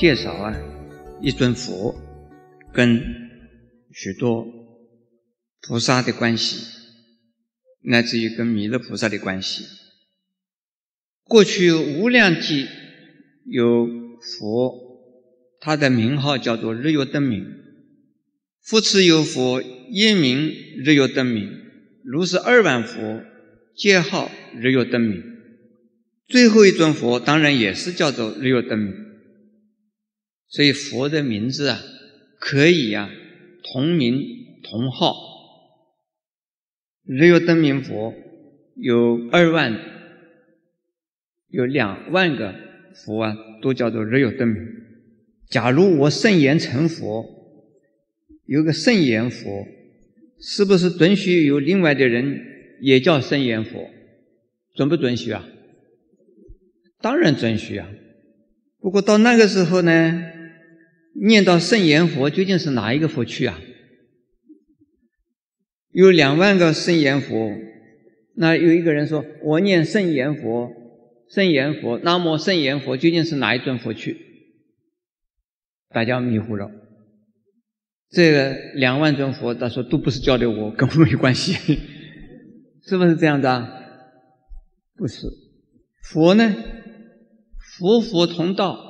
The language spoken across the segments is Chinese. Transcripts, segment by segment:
介绍啊，一尊佛跟许多菩萨的关系，乃至于跟弥勒菩萨的关系。过去无量劫有佛，他的名号叫做日月灯明；复次有佛，一名日月灯明；如是二万佛，皆号日月灯明。最后一尊佛当然也是叫做日月灯明，所以佛的名字啊，可以呀同名同号。日月灯明佛有二万，有两万个佛啊，都叫做日月灯明。假如我圣言成佛，有个圣言佛，是不是准许有另外的人也叫圣言佛？准不准许啊？当然准许啊，不过到那个时候呢，念到圣严佛究竟是哪一个佛去啊？有两万个圣严佛，那有一个人说：“我念圣严佛，圣严佛，那么圣严佛究竟是哪一尊佛去？”大家迷糊了。这个两万尊佛，他说都不是交的我，跟我没关系，是不是这样的？不是，佛呢？佛佛同道，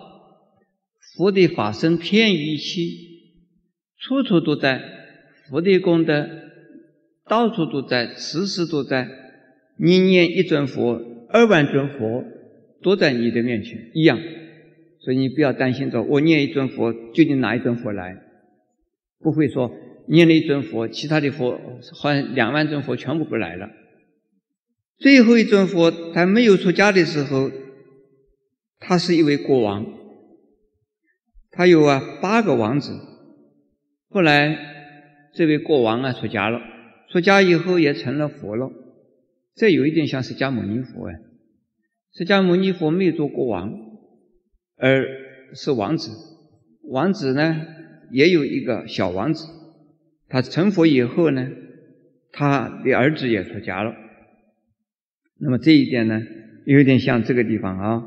佛的法身遍于一切，处处都在；佛的功德到处都在，时时都在。你念一尊佛，二万尊佛都在你的面前一样，所以你不要担心着我念一尊佛，究竟哪一尊佛来？不会说念了一尊佛，其他的佛好像两万尊佛全部不来了。最后一尊佛，他没有出家的时候。他是一位国王，他有啊八个王子。后来这位国王啊出家了，出家以后也成了佛了。这有一点像释迦牟尼佛哎，释迦牟尼佛没有做国王，而是王子。王子呢也有一个小王子，他成佛以后呢，他的儿子也出家了。那么这一点呢，有点像这个地方啊。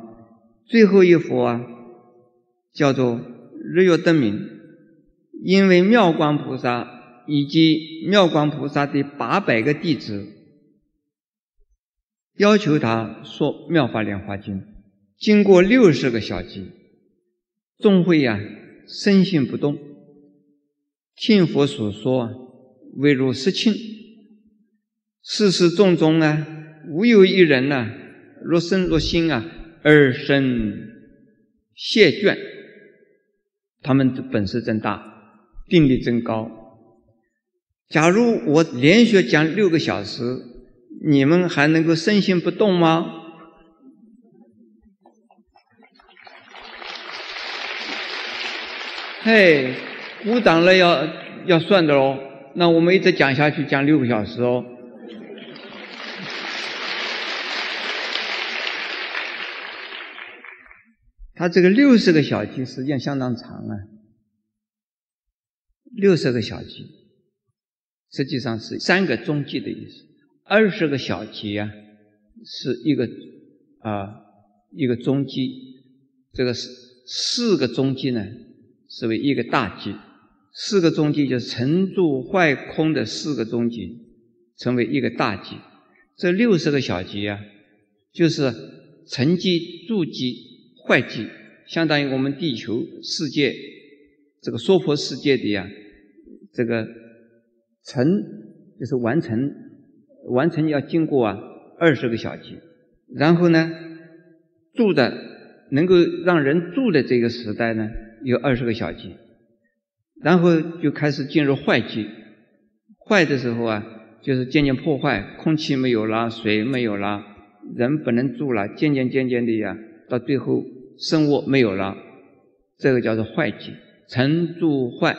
最后一佛啊，叫做日月灯明，因为妙光菩萨以及妙光菩萨的八百个弟子要求他说《妙法莲华经》，经过六十个小节，众会呀深信不动，听佛所说，唯如实庆，世事众中啊，无有一人呐，若身若心啊。而生谢倦，他们的本事真大，定力真高。假如我连续讲六个小时，你们还能够身心不动吗？嘿，鼓掌了要要算的喽。那我们一直讲下去，讲六个小时哦。他这个六十个小节时间相当长啊，六十个小节实际上是三个中级的意思，二十个小节啊是一个啊一个中级，这个四四个中级呢是为一个大级，四个中级就是成住坏空的四个中级成为一个大级，这六十个小节啊就是成绩住级。坏计相当于我们地球世界这个娑婆世界的呀，这个成就是完成，完成要经过啊二十个小节，然后呢住的能够让人住的这个时代呢有二十个小节，然后就开始进入坏季，坏的时候啊就是渐渐破坏，空气没有了，水没有了，人不能住了，渐渐渐渐的呀。到最后，生物没有了，这个叫做坏极，成住坏，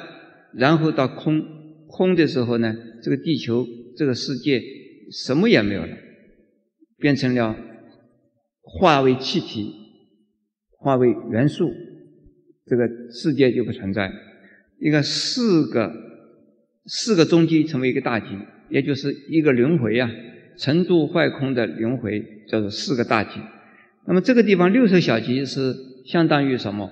然后到空，空的时候呢，这个地球这个世界什么也没有了，变成了化为气体，化为元素，这个世界就不存在。一个四个四个中极成为一个大极，也就是一个轮回啊，成住坏空的轮回，叫做四个大极。那么这个地方六十小节是相当于什么？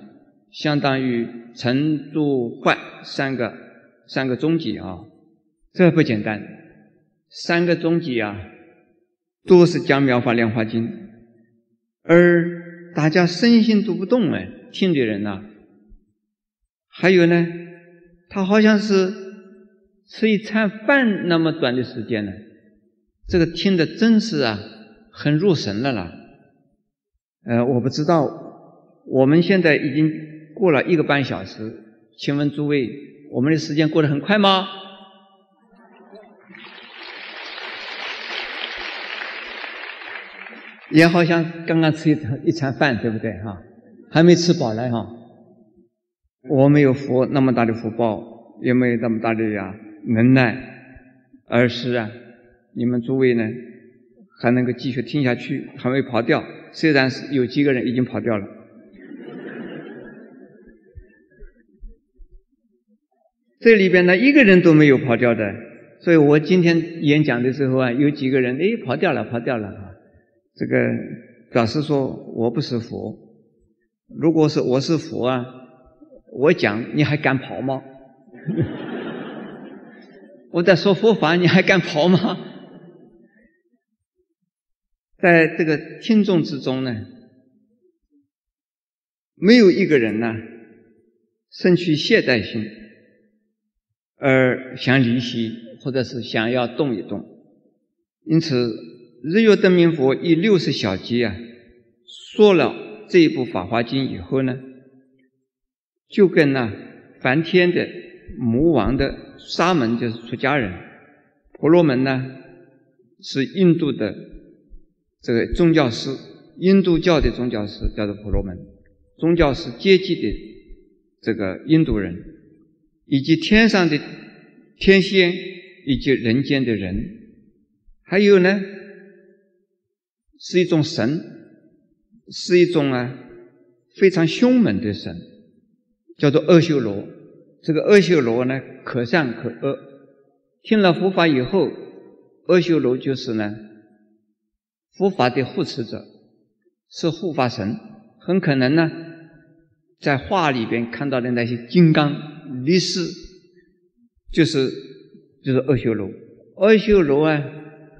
相当于成住坏三个三个终极啊，这不简单。三个终极啊，都是讲《妙法莲华经》，而大家身心都不动哎，听的人呐。还有呢，他好像是吃一餐饭那么短的时间呢，这个听的真是啊，很入神了啦。呃，我不知道，我们现在已经。过了一个半小时，请问诸位，我们的时间过得很快吗？也好像刚刚吃一餐一餐饭，对不对哈？还没吃饱呢哈。我没有佛那么大的福报，也没有那么大的呀能耐，而是啊，你们诸位呢还能够继续听下去，还没跑掉。虽然是有几个人已经跑掉了。这里边呢，一个人都没有跑掉的，所以我今天演讲的时候啊，有几个人哎跑掉了，跑掉了啊，这个老师说我不是佛。如果是我是佛啊，我讲你还敢跑吗？我在说佛法，你还敢跑吗？在这个听众之中呢，没有一个人呢，生去懈怠心。而想离席，或者是想要动一动，因此日月灯明佛以六十小节啊，说了这一部《法华经》以后呢，就跟那梵天的魔王的沙门就是出家人，婆罗门呢是印度的这个宗教师，印度教的宗教师叫做婆罗门，宗教师阶级的这个印度人。以及天上的天仙，以及人间的人，还有呢，是一种神，是一种啊非常凶猛的神，叫做阿修罗。这个阿修罗呢，可善可恶。听了佛法以后，阿修罗就是呢佛法的护持者，是护法神。很可能呢，在画里边看到的那些金刚。律师就是就是阿修罗，阿修罗啊，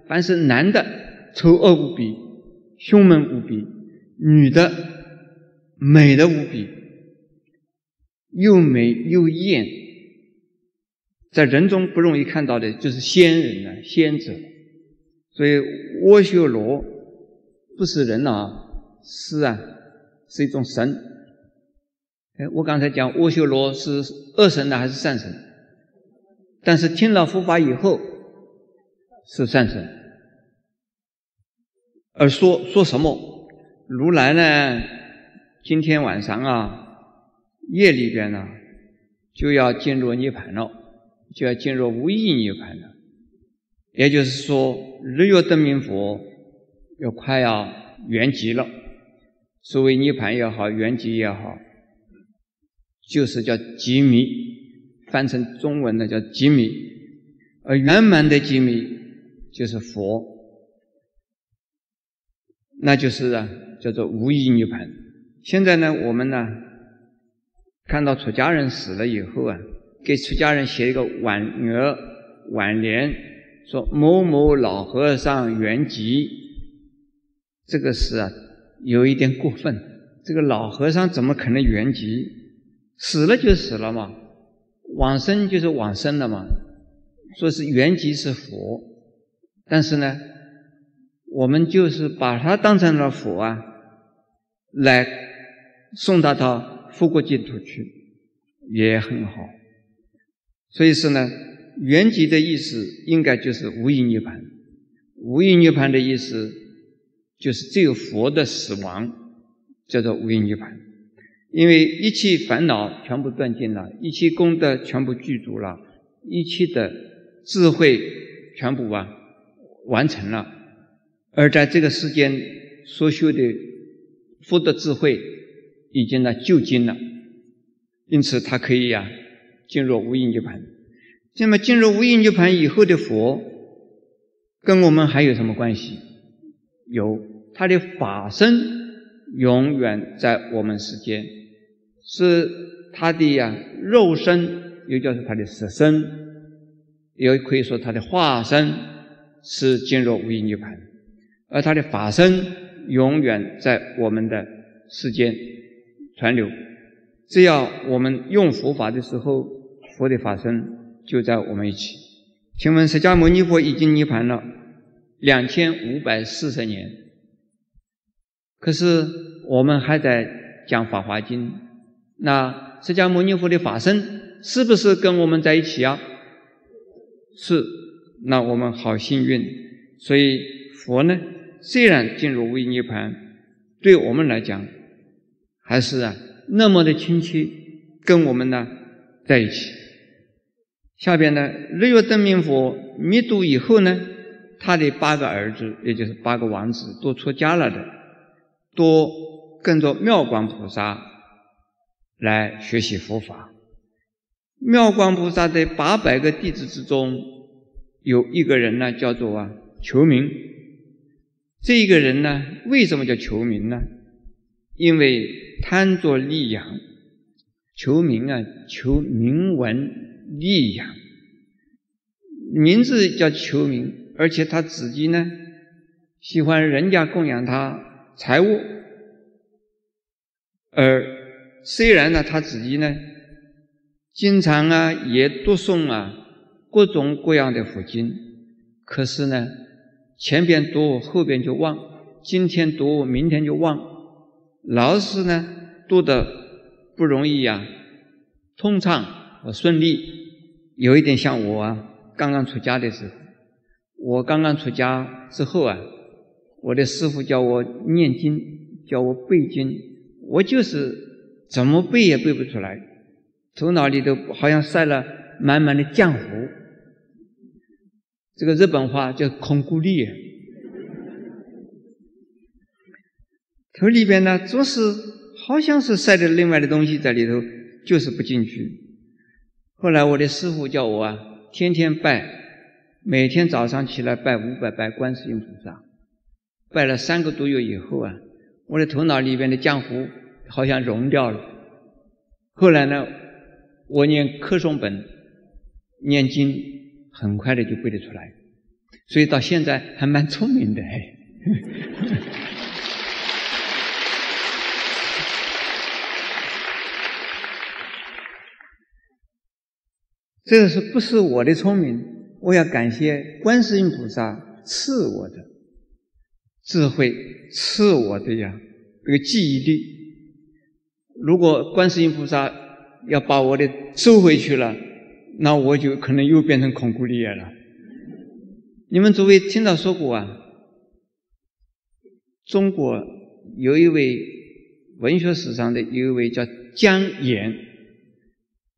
凡是男的丑恶无比，凶猛无比；女的美的无比，又美又艳，在人中不容易看到的，就是仙人啊，仙者。所以阿修罗不是人啊，是啊，是一种神。哎，我刚才讲阿修罗是恶神呢还是善神？但是听了佛法以后是善神，而说说什么？如来呢？今天晚上啊，夜里边呢，就要进入涅盘了，就要进入无意涅盘了。也就是说，日月灯明佛要快要圆寂了。所谓涅盘也好，圆寂也好。就是叫极密，翻成中文的叫极密，而圆满的极密就是佛，那就是啊叫做无意涅盘。现在呢，我们呢看到出家人死了以后啊，给出家人写一个挽额挽联，说某某老和尚圆寂，这个是啊有一点过分。这个老和尚怎么可能圆寂？死了就死了嘛，往生就是往生了嘛。说是原籍是佛，但是呢，我们就是把他当成了佛啊，来送他到佛国净土去，也很好。所以说呢，原籍的意思应该就是无因涅盘。无因涅盘的意思就是只有佛的死亡叫做无因涅盘。因为一切烦恼全部断尽了，一切功德全部具足了，一切的智慧全部啊完成了，而在这个世间所修的福德智慧已经呢就尽了，因此他可以呀进入无因涅盘。那么进入无印涅盘以后的佛，跟我们还有什么关系？有他的法身永远在我们世间，是他的呀肉身，又叫做他的实身，也可以说他的化身是进入无印涅盘，而他的法身永远在我们的世间传流。只要我们用佛法的时候，佛的法身就在我们一起。请问释迦牟尼佛已经涅盘了两千五百四十年，可是我们还在讲《法华经》。那释迦牟尼佛的法身是不是跟我们在一起啊？是，那我们好幸运。所以佛呢，虽然进入微涅盘，对我们来讲还是啊。那么的亲切，跟我们呢在一起。下边呢，日月灯明佛灭度以后呢，他的八个儿子，也就是八个王子，都出家了的，都跟着妙光菩萨来学习佛法。妙光菩萨的八百个弟子之中，有一个人呢，叫做啊求名。这一个人呢，为什么叫求名呢？因为贪着利养，求名啊，求名闻利养，名字叫求名，而且他自己呢，喜欢人家供养他财物，而虽然呢，他自己呢，经常啊也读诵啊各种各样的佛经，可是呢，前边读后边就忘，今天读明天就忘。老师呢读的不容易呀，通畅和顺利，有一点像我啊，刚刚出家的时候，我刚刚出家之后啊，我的师傅教我念经，教我背经，我就是怎么背也背不出来，头脑里头好像塞了满满的浆糊，这个日本话叫空谷力。头里边呢，总是好像是塞着另外的东西在里头，就是不进去。后来我的师傅叫我啊，天天拜，每天早上起来拜五百拜观世音菩萨，拜了三个多月以后啊，我的头脑里边的浆糊好像融掉了。后来呢，我念课诵本、念经，很快的就背得出来，所以到现在还蛮聪明的嘿哎。这是不是我的聪明？我要感谢观世音菩萨赐我的智慧，赐我的呀这个记忆力。如果观世音菩萨要把我的收回去了，那我就可能又变成空谷力了。你们诸位听到说过啊？中国有一位文学史上的有一位叫姜岩。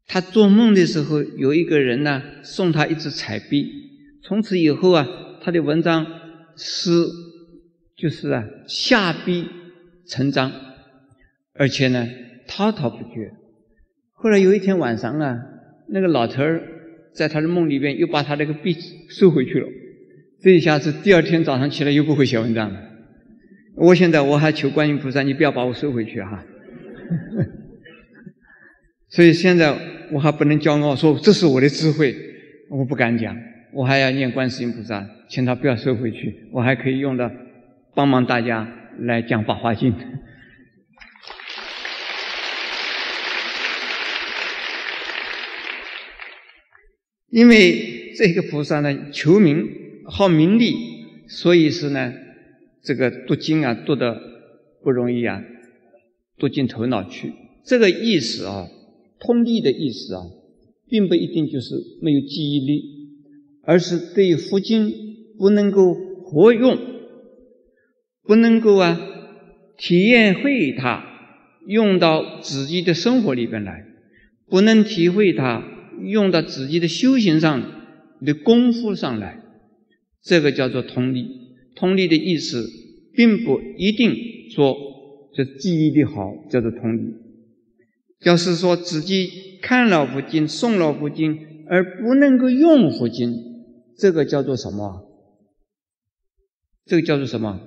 他做梦的时候，有一个人呢送他一支彩笔，从此以后啊，他的文章诗就是啊下笔成章，而且呢滔滔不绝。后来有一天晚上啊，那个老头儿在他的梦里边又把他那个笔收回去了，这一下子第二天早上起来又不会写文章了。我现在我还求观音菩萨，你不要把我收回去哈。所以现在我还不能骄傲说这是我的智慧，我不敢讲，我还要念观世音菩萨，请他不要收回去，我还可以用到帮忙大家来讲《法华经》，因为这个菩萨呢求名好名利，所以是呢这个读经啊读的不容易啊，读进头脑去，这个意思啊。通力的意思啊，并不一定就是没有记忆力，而是对佛经不能够活用，不能够啊体验会它，用到自己的生活里边来，不能体会它，用到自己的修行上的功夫上来，这个叫做通力。通力的意思，并不一定说这记忆力好叫做通力。要是说自己看了佛经、诵了佛经，而不能够用佛经，这个叫做什么？这个叫做什么？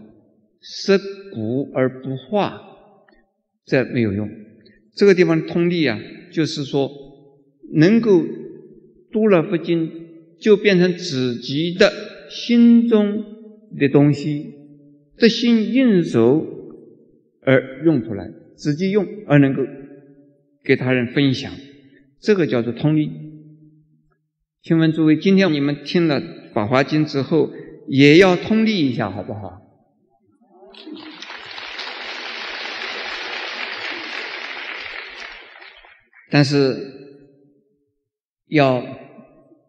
识古而不化，这没有用。这个地方通力啊，就是说能够读了佛经，就变成自己的心中的东西，得心应手而用出来，自己用而能够给他人分享，这个叫做通力。请问诸位，今天你们听了《法华经》之后，也要通力一下，好不好？但是要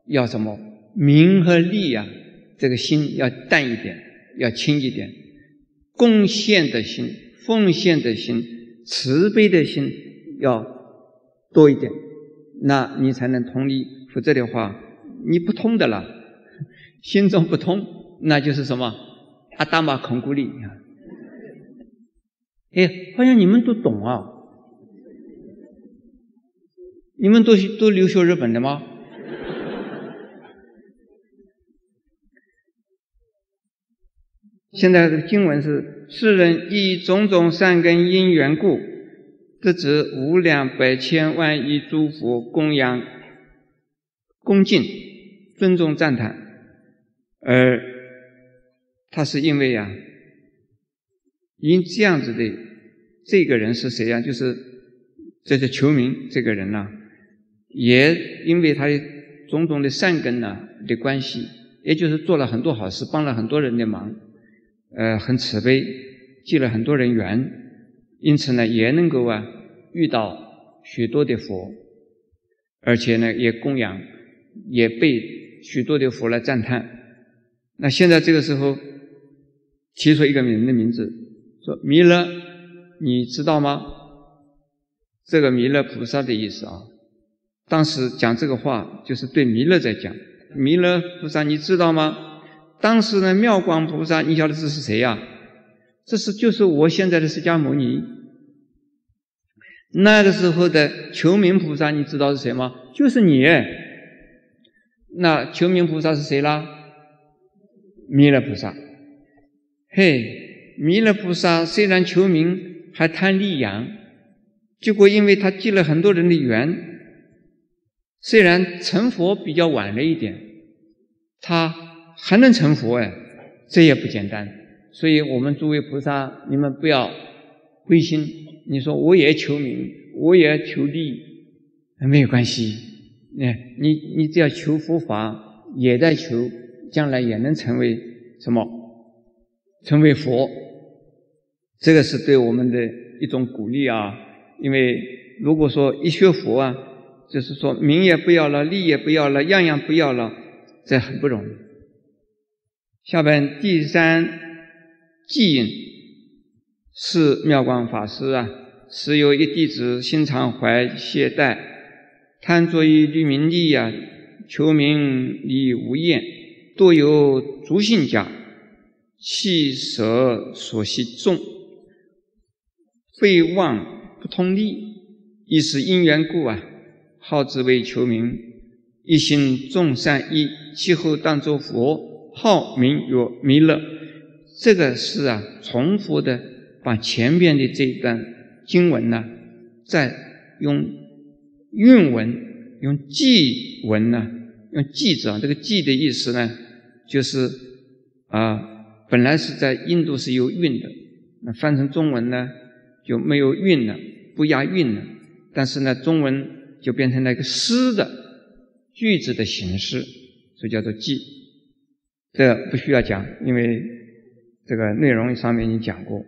要什么名和利呀？这个心要淡一点，要轻一点，贡献的心、奉献的心、慈悲的心要多一点，那你才能通力。否则的话，你不通的了，心中不通，那就是什么阿达玛孔古力啊！哎，好像你们都懂啊。你们都都留学日本的吗？现在的经文是：世人以种种善根因缘故，得知无量百千万亿诸佛供养、恭敬、尊重、赞叹，而他是因为呀，因这样子的这个人是谁呀？就是这是求名这个人呐。也因为他的种种的善根呢的关系，也就是做了很多好事，帮了很多人的忙，呃，很慈悲，结了很多人缘，因此呢，也能够啊遇到许多的佛，而且呢，也供养，也被许多的佛来赞叹。那现在这个时候提出一个人的名字，说弥勒，你知道吗？这个弥勒菩萨的意思啊。当时讲这个话，就是对弥勒在讲。弥勒菩萨，你知道吗？当时呢，妙光菩萨，你晓得这是谁呀？这是就是我现在的释迦牟尼。那个时候的求名菩萨，你知道是谁吗？就是你。那求名菩萨是谁啦？弥勒菩萨。嘿，弥勒菩萨虽然求名，还贪利养，结果因为他结了很多人的缘。虽然成佛比较晚了一点，他还能成佛哎，这也不简单。所以我们诸位菩萨，你们不要灰心。你说我也求名，我也求利，没有关系。你，你你只要求佛法，也在求，将来也能成为什么？成为佛。这个是对我们的一种鼓励啊。因为如果说一学佛啊，就是说，名也不要了，利也不要了，样样不要了，这很不容易。下边第三记引是妙光法师啊，时有一弟子心常怀懈怠，贪着于律名利呀，求名利无厌，多有足性假，气舍所系重，废妄不通利，亦是因缘故啊。号之为求名，一心众善意，其后当作佛，号名曰弥勒。这个是啊，重复的把前边的这一段经文呢，再用韵文、用记文呢，用记字啊。这个记的意思呢，就是啊，本来是在印度是有韵的，那翻成中文呢就没有韵了，不押韵了。但是呢，中文。就变成了一个诗的句子的形式，所以叫做记。这不需要讲，因为这个内容上面已经讲过。